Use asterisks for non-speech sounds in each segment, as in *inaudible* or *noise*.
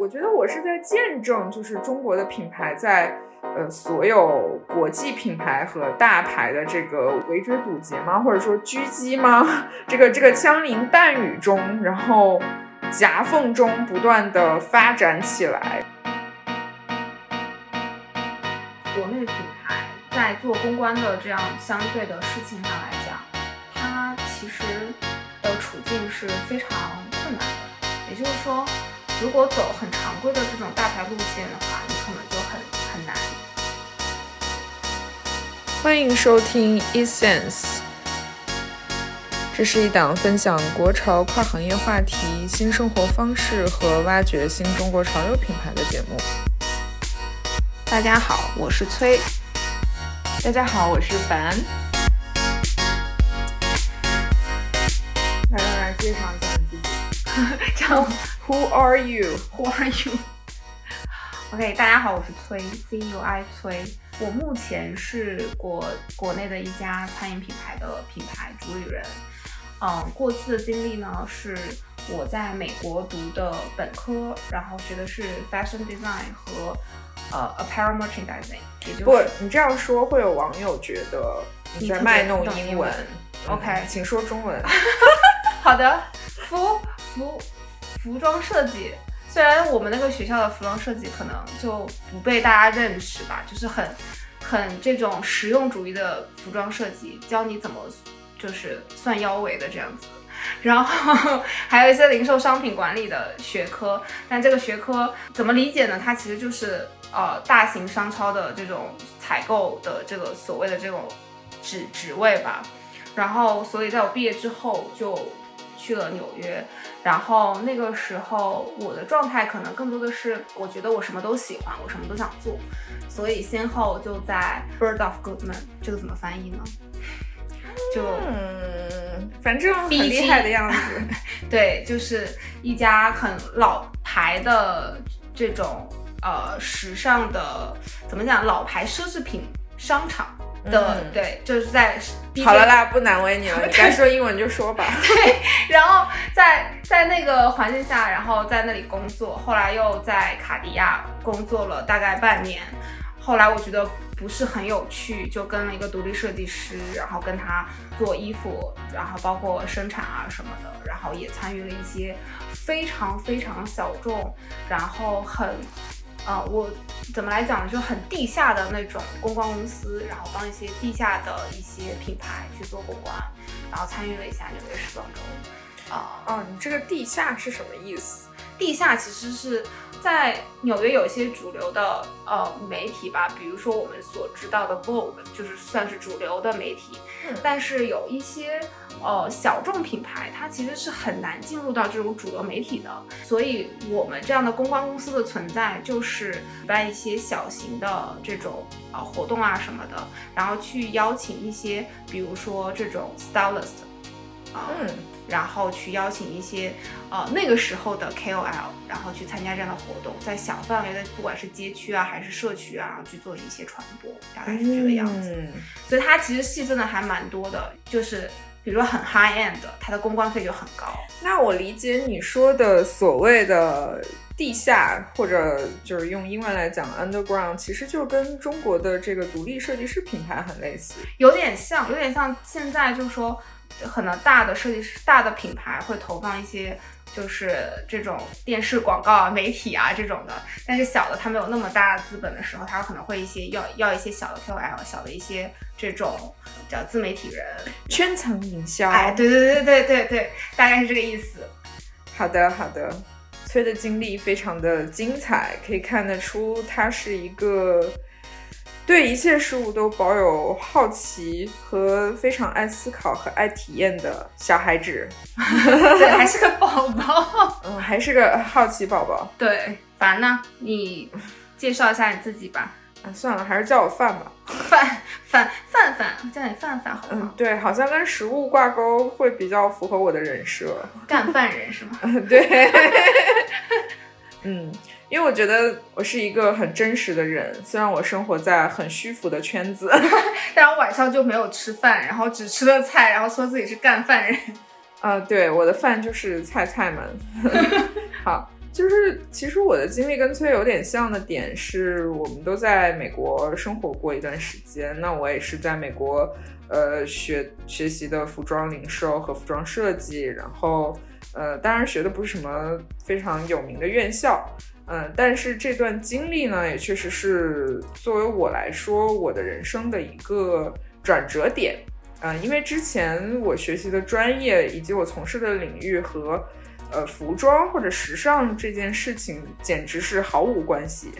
我觉得我是在见证，就是中国的品牌在呃所有国际品牌和大牌的这个围追堵截吗？或者说狙击吗？*laughs* 这个这个枪林弹雨中，然后夹缝中不断的发展起来。国内品牌在做公关的这样相对的事情上来讲，它其实的处境是非常困难的。也就是说。如果走很常规的这种大牌路线的话，你可能就很很难。欢迎收听 Essence，这是一档分享国潮跨行业话题、新生活方式和挖掘新中国潮流品牌的节目。大家好，我是崔。大家好，我是凡。来来来，介绍一下你自己。这样。Who are you? Who are you? *laughs* OK，大家好，我是崔 C U I 崔。我目前是国国内的一家餐饮品牌的品牌主理人。嗯，过去的经历呢，是我在美国读的本科，然后学的是 Fashion Design 和呃 Apparel Merchandising 也就是。不，你这样说会有网友觉得你在卖弄英文。OK，请说中文。*laughs* 好的，服服。服装设计，虽然我们那个学校的服装设计可能就不被大家认识吧，就是很很这种实用主义的服装设计，教你怎么就是算腰围的这样子，然后 *laughs* 还有一些零售商品管理的学科，但这个学科怎么理解呢？它其实就是呃大型商超的这种采购的这个所谓的这种职职位吧，然后所以在我毕业之后就去了纽约。然后那个时候，我的状态可能更多的是，我觉得我什么都喜欢，我什么都想做，所以先后就在 Bird of Goodman，这个怎么翻译呢？就嗯，反正很厉害的样子。*laughs* 对，就是一家很老牌的这种呃时尚的，怎么讲，老牌奢侈品商场。的对，就是在好了啦，不难为你了，*laughs* 你该说英文就说吧。*laughs* 对，然后在在那个环境下，然后在那里工作，后来又在卡地亚工作了大概半年，后来我觉得不是很有趣，就跟了一个独立设计师，然后跟他做衣服，然后包括生产啊什么的，然后也参与了一些非常非常小众，然后很。呃，我怎么来讲呢？就很地下的那种公关公司，然后帮一些地下的一些品牌去做公关，然后参与了一下纽约时装周。啊，哦，你这个地下是什么意思？地下其实是在纽约有一些主流的呃媒体吧，比如说我们所知道的 Vogue，就是算是主流的媒体。嗯，但是有一些呃小众品牌，它其实是很难进入到这种主流媒体的。所以我们这样的公关公司的存在，就是举办一些小型的这种呃活动啊什么的，然后去邀请一些，比如说这种 stylist。嗯，然后去邀请一些，呃，那个时候的 KOL，然后去参加这样的活动，在小范围的，不管是街区啊，还是社区啊，去做一些传播，大概是这个样子。所以它其实细分的还蛮多的，就是比如说很 high end，它的公关费就很高。那我理解你说的所谓的地下，或者就是用英文来讲 underground，其实就跟中国的这个独立设计师品牌很类似，有点像，有点像现在就是说。可能大的设计师、大的品牌会投放一些，就是这种电视广告啊、媒体啊这种的。但是小的他没有那么大资本的时候，他可能会一些要要一些小的 KOL、小的一些这种叫自媒体人、圈层营销。哎，对对对对对对，大概是这个意思。好的好的，崔的经历非常的精彩，可以看得出他是一个。对一切事物都保有好奇和非常爱思考和爱体验的小孩子，*laughs* 对，还是个宝宝，*laughs* 嗯，还是个好奇宝宝。对，凡呢，你介绍一下你自己吧。啊，算了，还是叫我范吧。*laughs* 范范范范，叫你范范好吗？嗯，对，好像跟食物挂钩会比较符合我的人设。干饭人是吗？对。嗯。因为我觉得我是一个很真实的人，虽然我生活在很虚浮的圈子，*laughs* 但我晚上就没有吃饭，然后只吃了菜，然后说自己是干饭人。*laughs* 啊，对，我的饭就是菜菜们。*laughs* 好。就是其实我的经历跟崔有点像的点是，我们都在美国生活过一段时间。那我也是在美国，呃，学学习的服装零售和服装设计，然后，呃，当然学的不是什么非常有名的院校，嗯，但是这段经历呢，也确实是作为我来说，我的人生的一个转折点。嗯，因为之前我学习的专业以及我从事的领域和。呃，服装或者时尚这件事情简直是毫无关系。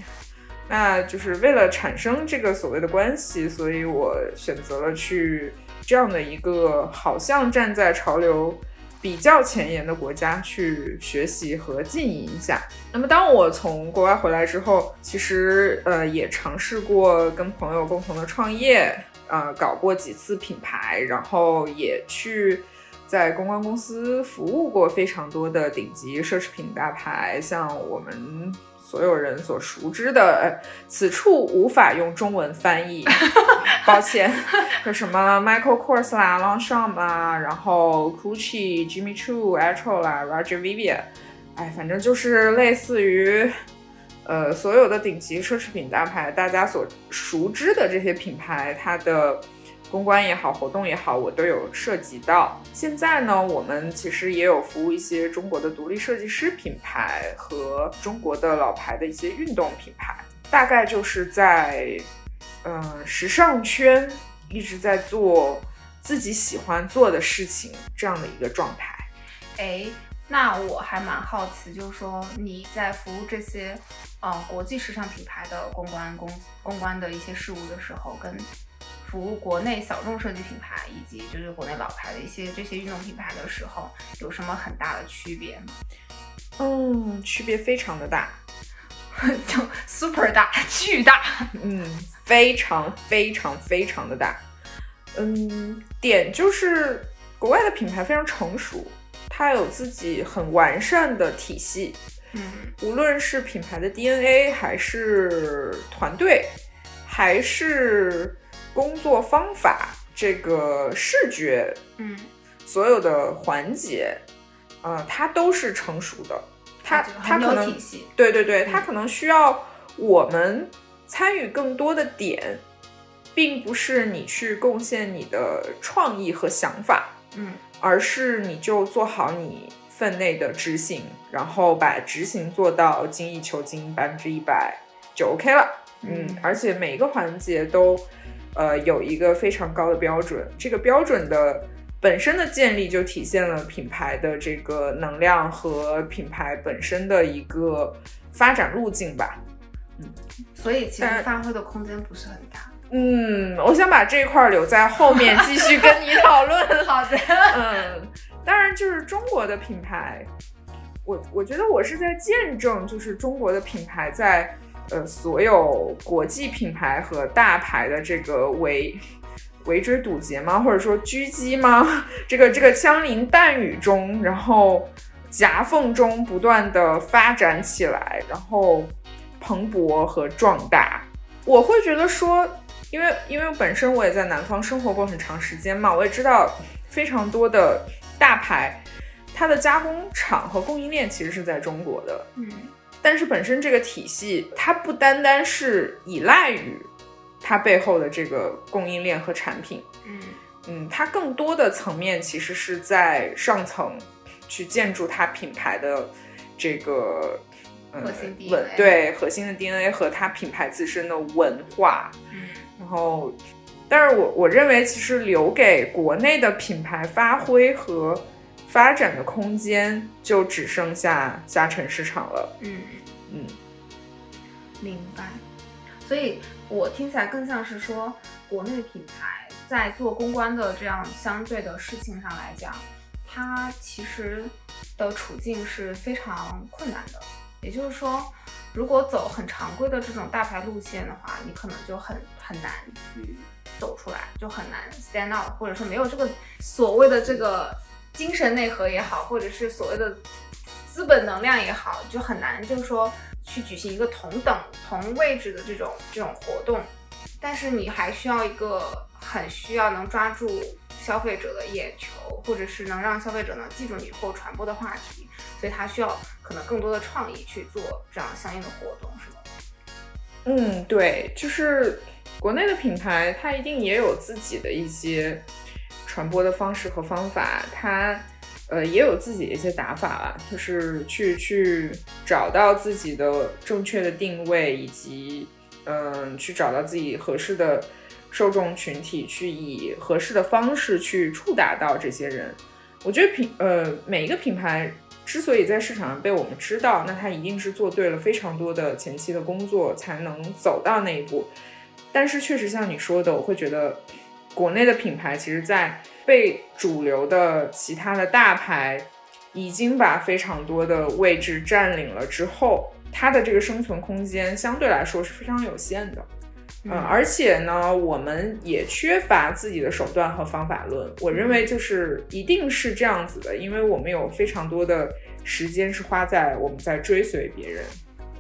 那就是为了产生这个所谓的关系，所以我选择了去这样的一个好像站在潮流比较前沿的国家去学习和经营一下。那么当我从国外回来之后，其实呃也尝试过跟朋友共同的创业，呃搞过几次品牌，然后也去。在公关公司服务过非常多的顶级奢侈品大牌，像我们所有人所熟知的，此处无法用中文翻译，*laughs* 抱歉，就什么 Michael Kors 啦，Longchamp 啊，然后 Gucci、Jimmy Choo、a t r o 啦，Roger Vivier，哎，反正就是类似于，呃，所有的顶级奢侈品大牌，大家所熟知的这些品牌，它的。公关也好，活动也好，我都有涉及到。现在呢，我们其实也有服务一些中国的独立设计师品牌和中国的老牌的一些运动品牌，大概就是在，嗯，时尚圈一直在做自己喜欢做的事情这样的一个状态。哎，那我还蛮好奇，就是说你在服务这些，呃，国际时尚品牌的公关公公关的一些事务的时候，跟服务国内小众设计品牌以及就是国内老牌的一些这些运动品牌的时候，有什么很大的区别吗？嗯，区别非常的大，*laughs* 就 super 大，巨大，嗯，非常非常非常的大。嗯，点就是国外的品牌非常成熟，它有自己很完善的体系，嗯，无论是品牌的 DNA，还是团队，还是。工作方法，这个视觉，嗯，所有的环节，呃，它都是成熟的。它它可能对对对，它可能需要我们参与更多的点，并不是你去贡献你的创意和想法，嗯，而是你就做好你分内的执行，然后把执行做到精益求精，百分之一百就 OK 了。嗯，而且每一个环节都。呃，有一个非常高的标准，这个标准的本身的建立就体现了品牌的这个能量和品牌本身的一个发展路径吧。嗯，所以其实发挥的空间不是很大。嗯，我想把这块留在后面继续跟你讨论。*laughs* 好的。*laughs* 嗯，当然就是中国的品牌，我我觉得我是在见证，就是中国的品牌在。呃，所有国际品牌和大牌的这个围 *laughs* 围追堵截吗？或者说狙击吗？*laughs* 这个这个枪林弹雨中，然后夹缝中不断的发展起来，然后蓬勃和壮大。我会觉得说，因为因为本身我也在南方生活过很长时间嘛，我也知道非常多的大牌，它的加工厂和供应链其实是在中国的。嗯。但是本身这个体系，它不单单是依赖于它背后的这个供应链和产品，嗯嗯，它更多的层面其实是在上层去建筑它品牌的这个核心稳对核心的 DNA 和它品牌自身的文化，嗯，然后，但是我我认为其实留给国内的品牌发挥和。发展的空间就只剩下下沉市场了。嗯嗯，明白。所以我听起来更像是说，国内品牌在做公关的这样相对的事情上来讲，它其实的处境是非常困难的。也就是说，如果走很常规的这种大牌路线的话，你可能就很很难去走出来，就很难 stand out，或者说没有这个所谓的这个。精神内核也好，或者是所谓的资本能量也好，就很难，就是说去举行一个同等同位置的这种这种活动。但是你还需要一个很需要能抓住消费者的眼球，或者是能让消费者能记住你或传播的话题，所以它需要。可能更多的创意去做这样相应的活动，是吗？嗯，对，就是国内的品牌，它一定也有自己的一些传播的方式和方法，它呃也有自己的一些打法吧，就是去去找到自己的正确的定位，以及嗯去找到自己合适的受众群体，去以合适的方式去触达到这些人。我觉得品呃每一个品牌。之所以在市场上被我们知道，那他一定是做对了非常多的前期的工作，才能走到那一步。但是确实像你说的，我会觉得国内的品牌其实，在被主流的其他的大牌已经把非常多的位置占领了之后，它的这个生存空间相对来说是非常有限的。嗯，而且呢，我们也缺乏自己的手段和方法论。我认为就是一定是这样子的，因为我们有非常多的时间是花在我们在追随别人。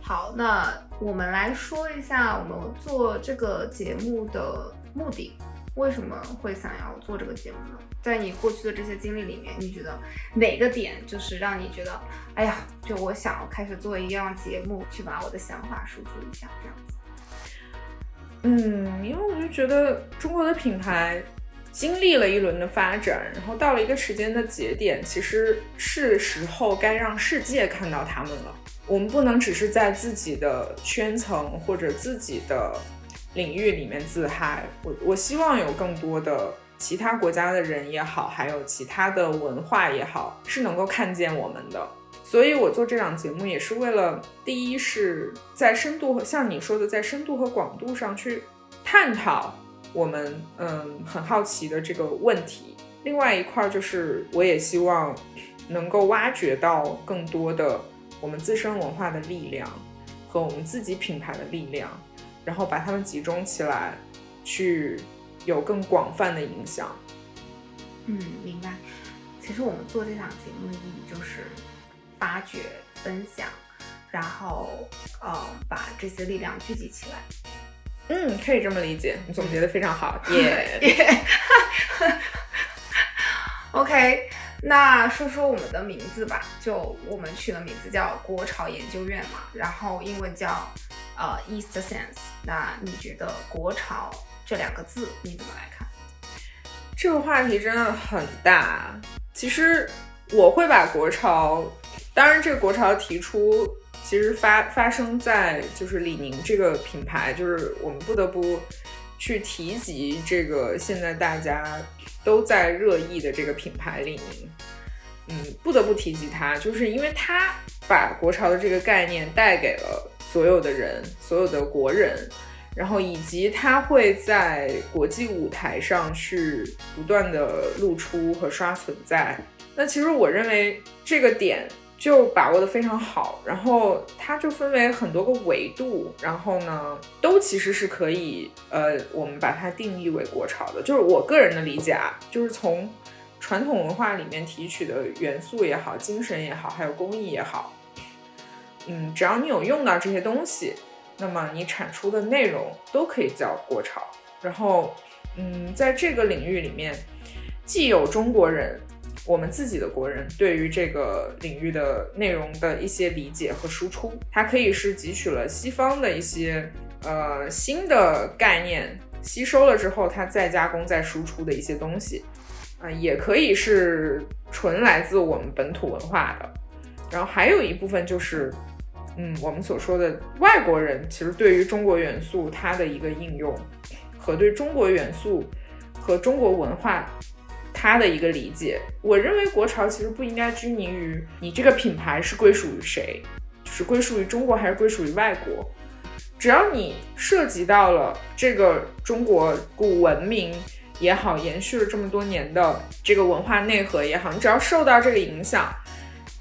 好，那我们来说一下我们做这个节目的目的，为什么会想要做这个节目呢？在你过去的这些经历里面，你觉得哪个点就是让你觉得，哎呀，就我想要开始做一样节目，去把我的想法输出一下，这样子。嗯，因为我就觉得中国的品牌经历了一轮的发展，然后到了一个时间的节点，其实是时候该让世界看到他们了。我们不能只是在自己的圈层或者自己的领域里面自嗨。我我希望有更多的其他国家的人也好，还有其他的文化也好，是能够看见我们的。所以，我做这档节目也是为了，第一是在深度和像你说的，在深度和广度上去探讨我们嗯很好奇的这个问题。另外一块就是，我也希望能够挖掘到更多的我们自身文化的力量和我们自己品牌的力量，然后把它们集中起来，去有更广泛的影响。嗯，明白。其实我们做这档节目的意义就是。发掘、分享，然后呃，把这些力量聚集起来。嗯，可以这么理解，你总结的非常好。耶。*laughs* OK，那说说我们的名字吧。就我们取的名字叫国潮研究院嘛，然后英文叫呃 East Sense。那你觉得国潮这两个字你怎么来看？这个话题真的很大。其实我会把国潮。当然，这个国潮提出，其实发发生在就是李宁这个品牌，就是我们不得不去提及这个现在大家都在热议的这个品牌李宁。嗯，不得不提及它，就是因为它把国潮的这个概念带给了所有的人，所有的国人，然后以及它会在国际舞台上去不断的露出和刷存在。那其实我认为这个点。就把握的非常好，然后它就分为很多个维度，然后呢，都其实是可以，呃，我们把它定义为国潮的。就是我个人的理解啊，就是从传统文化里面提取的元素也好，精神也好，还有工艺也好，嗯，只要你有用到这些东西，那么你产出的内容都可以叫国潮。然后，嗯，在这个领域里面，既有中国人。我们自己的国人对于这个领域的内容的一些理解和输出，它可以是汲取了西方的一些呃新的概念，吸收了之后，它再加工再输出的一些东西，啊，也可以是纯来自我们本土文化的。然后还有一部分就是，嗯，我们所说的外国人其实对于中国元素它的一个应用，和对中国元素和中国文化。它的一个理解，我认为国潮其实不应该拘泥于你这个品牌是归属于谁，就是归属于中国还是归属于外国，只要你涉及到了这个中国古文明也好，延续了这么多年的这个文化内核也好，你只要受到这个影响，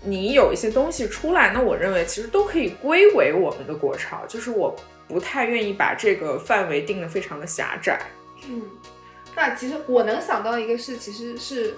你有一些东西出来，那我认为其实都可以归为我们的国潮，就是我不太愿意把这个范围定得非常的狭窄，嗯。那其实我能想到一个是，其实是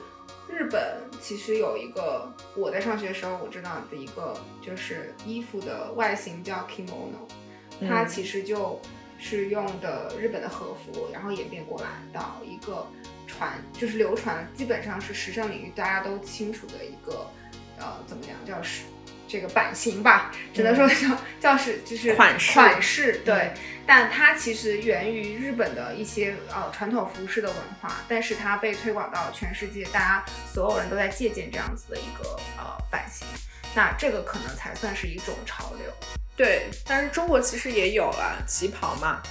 日本，其实有一个我在上学的时候我知道的一个，就是衣服的外形叫 kimono，它其实就是用的日本的和服，然后演变过来到一个传，就是流传，基本上是时尚领域大家都清楚的一个，呃，怎么讲叫是，这个版型吧，只能说叫叫是就是款式款式对，但它其实源于日本的一些呃传统服饰的文化，但是它被推广到全世界，大家所有人都在借鉴这样子的一个呃版型，那这个可能才算是一种潮流。对，但是中国其实也有了旗袍嘛，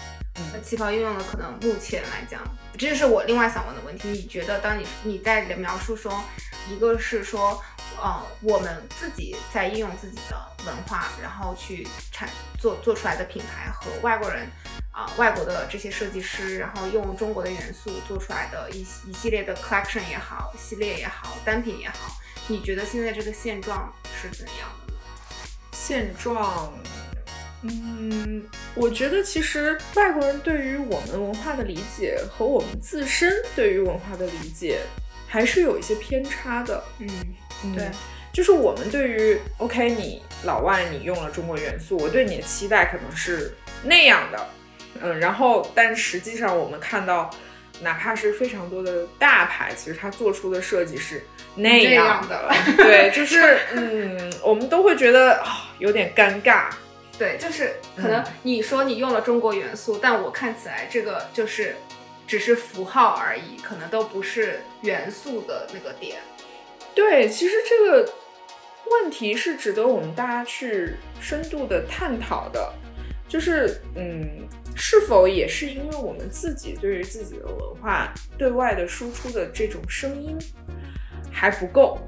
那旗袍应用的可能目前来讲，这就是我另外想问的问题。你觉得当你你在描述说，一个是说，呃，我们自己在应用自己的文化，然后去产做做出来的品牌和外国人啊、外国的这些设计师，然后用中国的元素做出来的一一系列的 collection 也好，系列也好，单品也好，你觉得现在这个现状是怎样的呢？现状。嗯，我觉得其实外国人对于我们文化的理解和我们自身对于文化的理解还是有一些偏差的。嗯，嗯对，就是我们对于 OK，你老外你用了中国元素，我对你的期待可能是那样的，嗯，然后但实际上我们看到，哪怕是非常多的大牌，其实它做出的设计是那这样样的。对，就是嗯，我们都会觉得啊、有点尴尬。对，就是可能你说你用了中国元素，但我看起来这个就是只是符号而已，可能都不是元素的那个点。对，其实这个问题是值得我们大家去深度的探讨的，就是嗯，是否也是因为我们自己对于自己的文化对外的输出的这种声音还不够？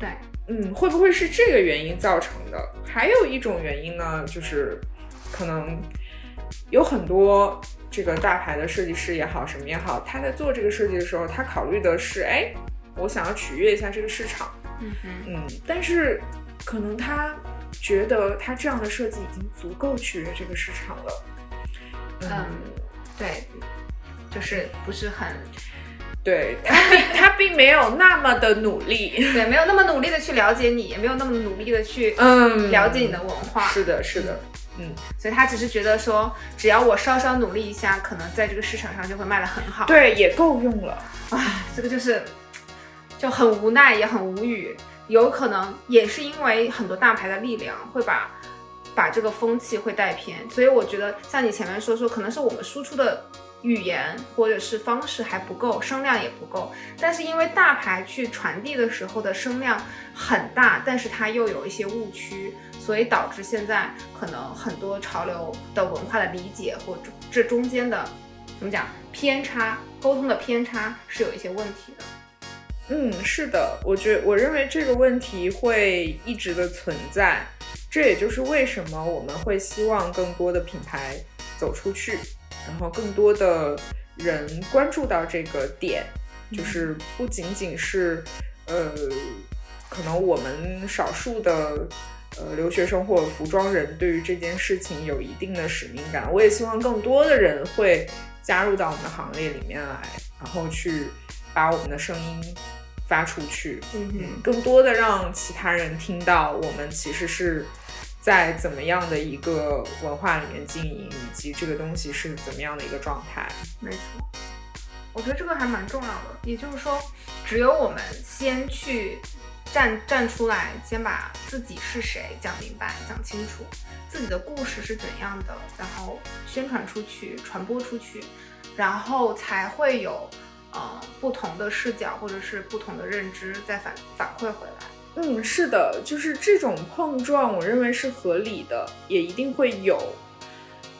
对，嗯，会不会是这个原因造成的？还有一种原因呢，就是可能有很多这个大牌的设计师也好，什么也好，他在做这个设计的时候，他考虑的是，哎，我想要取悦一下这个市场，嗯哼，嗯，但是可能他觉得他这样的设计已经足够取悦这个市场了，嗯，对，就是不是很对他并他并没有那么的努力，*laughs* 对，没有那么努力的去了解你，也没有那么努力的去嗯，了解你的文化，是的，是的，嗯，所以他只是觉得说，只要我稍稍努力一下，可能在这个市场上就会卖得很好。，对，也够用了。这个就是就很无奈，也很无语。有可能也是因为很多大牌的力量会把把这个风气会带偏，所以我觉得像你前面说说，可能是我们输出的语言或者是方式还不够，声量也不够。但是因为大牌去传递的时候的声量很大，但是它又有一些误区，所以导致现在可能很多潮流的文化的理解或者这中间的怎么讲偏差，沟通的偏差是有一些问题的。嗯，是的，我觉我认为这个问题会一直的存在，这也就是为什么我们会希望更多的品牌走出去，然后更多的人关注到这个点，就是不仅仅是呃，可能我们少数的。呃，留学生或者服装人对于这件事情有一定的使命感，我也希望更多的人会加入到我们的行列里面来，然后去把我们的声音发出去，嗯嗯，更多的让其他人听到我们其实是在怎么样的一个文化里面经营，以及这个东西是怎么样的一个状态。没错，我觉得这个还蛮重要的。也就是说，只有我们先去站站出来，先把自己是谁讲明白、讲清楚，自己的故事是怎样的，然后宣传出去、传播出去，然后才会有呃不同的视角或者是不同的认知再反反馈回来。嗯，是的，就是这种碰撞，我认为是合理的，也一定会有。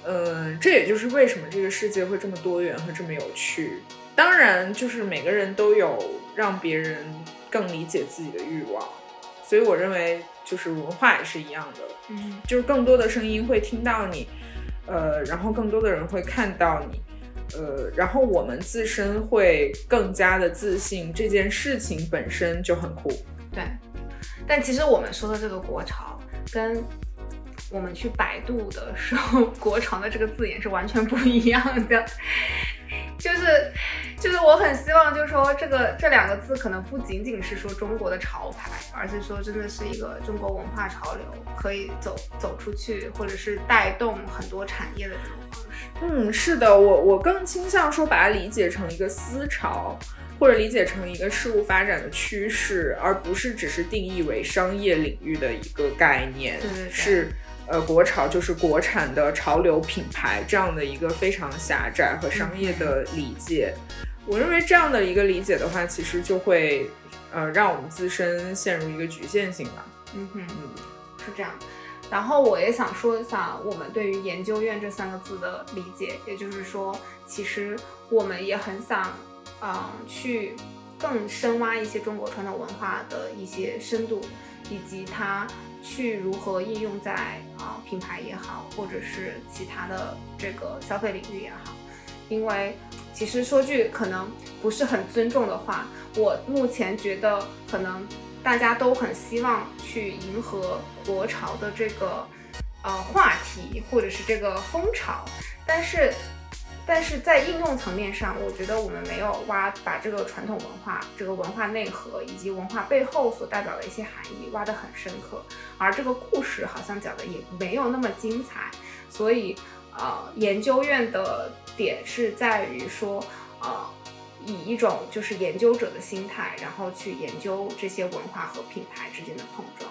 嗯，这也就是为什么这个世界会这么多元和这么有趣。当然，就是每个人都有让别人更理解自己的欲望，所以我认为就是文化也是一样的，嗯就是更多的声音会听到你，呃，然后更多的人会看到你，呃，然后我们自身会更加的自信，这件事情本身就很酷。对，但其实我们说的这个国潮，跟我们去百度的时候“国潮”的这个字眼是完全不一样的。就是，就是我很希望，就是说这个这两个字可能不仅仅是说中国的潮牌，而是说真的是一个中国文化潮流，可以走走出去，或者是带动很多产业的这种方式。嗯，是的，我我更倾向说把它理解成一个思潮，或或者理解成一个事物发展的趋势，而不是只是定义为商业领域的一个概念。对对对是呃，国潮就是国产的潮流品牌这样的一个非常狭窄和商业的理解。我认为这样的一个理解的话，其实就会呃让我们自身陷入一个局限性吧。嗯哼，是这样。然后我也想说一下我们对于研究院这三个字的理解，也就是说，其实我们也很想，嗯，去更深挖一些中国传统文化的一些深度，以及它去如何应用在啊、品牌也好，或者是其他的这个消费领域也好。因为其实说句可能不是很尊重的话，我目前觉得可能大家都很希望去迎合国潮的这个呃话题或者是这个风潮，但是但是在应用层面上，我觉得我们没有挖把这个传统文化、这个文化内核以及文化背后所代表的一些含义挖得很深刻，而这个故事好像讲的也没有那么精彩，所以呃，研究院的点是在于说，呃，以一种就是研究者的心态，然后去研究这些文化和品牌之间的碰撞。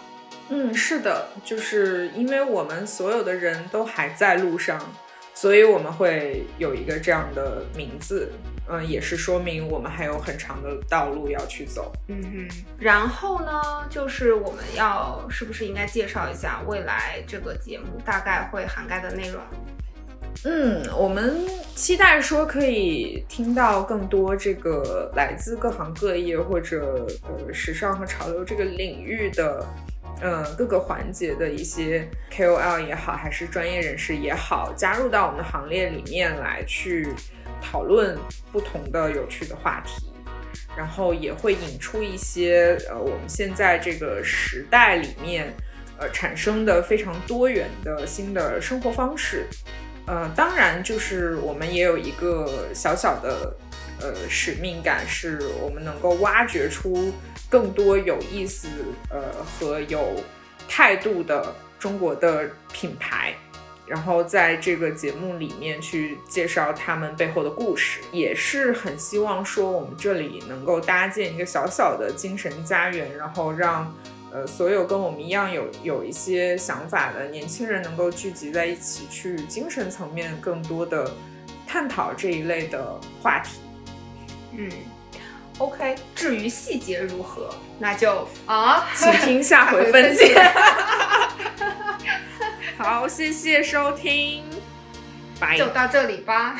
嗯，是的，就是因为我们所有的人都还在路上，所以我们会有一个这样的名字。嗯，也是说明我们还有很长的道路要去走。嗯哼，然后呢，就是我们要是不是应该介绍一下未来这个节目大概会涵盖的内容？嗯，我们期待说可以听到更多这个来自各行各业或者呃时尚和潮流这个领域的。嗯，各个环节的一些 KOL 也好，还是专业人士也好，加入到我们的行列里面来，去讨论不同的有趣的话题，然后也会引出一些呃我们现在这个时代里面呃产生的非常多元的新的生活方式。呃，当然就是我们也有一个小小的呃使命感，是我们能够挖掘出。更多有意思，呃和有态度的中国的品牌，然后在这个节目里面去介绍他们背后的故事，也是很希望说我们这里能够搭建一个小小的精神家园，然后让呃所有跟我们一样有有一些想法的年轻人能够聚集在一起，去精神层面更多的探讨这一类的话题。嗯。OK，至于细节如何，那就啊，请听下回分解。*laughs* 好，谢谢收听，拜，就到这里吧。